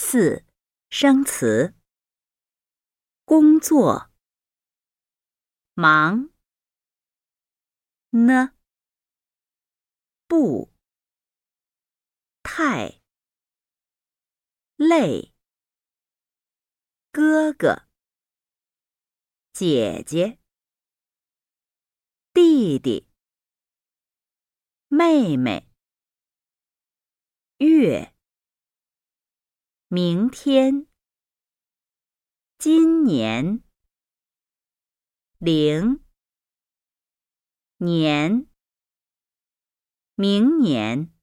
四、生词。工作，忙，呢，不，太，累，哥哥，姐姐，弟弟，妹妹，月。明天，今年，零。年，明年。